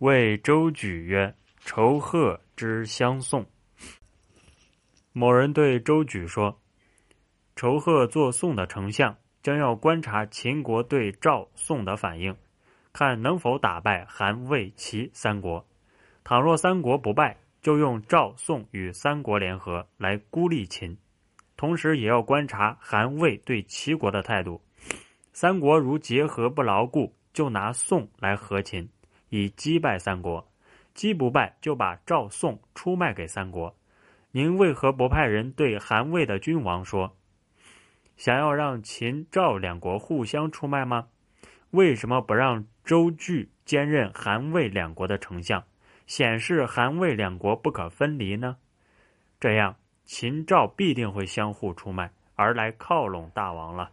谓周举曰：“仇贺之相送。”某人对周举说：“仇贺做宋的丞相，将要观察秦国对赵、宋的反应，看能否打败韩、魏、齐三国。倘若三国不败，就用赵、宋与三国联合来孤立秦。同时，也要观察韩、魏对齐国的态度。三国如结合不牢固，就拿宋来和秦。”以击败三国，击不败就把赵宋出卖给三国。您为何不派人对韩魏的君王说，想要让秦赵两国互相出卖吗？为什么不让周据兼任韩魏两国的丞相，显示韩魏两国不可分离呢？这样秦赵必定会相互出卖，而来靠拢大王了。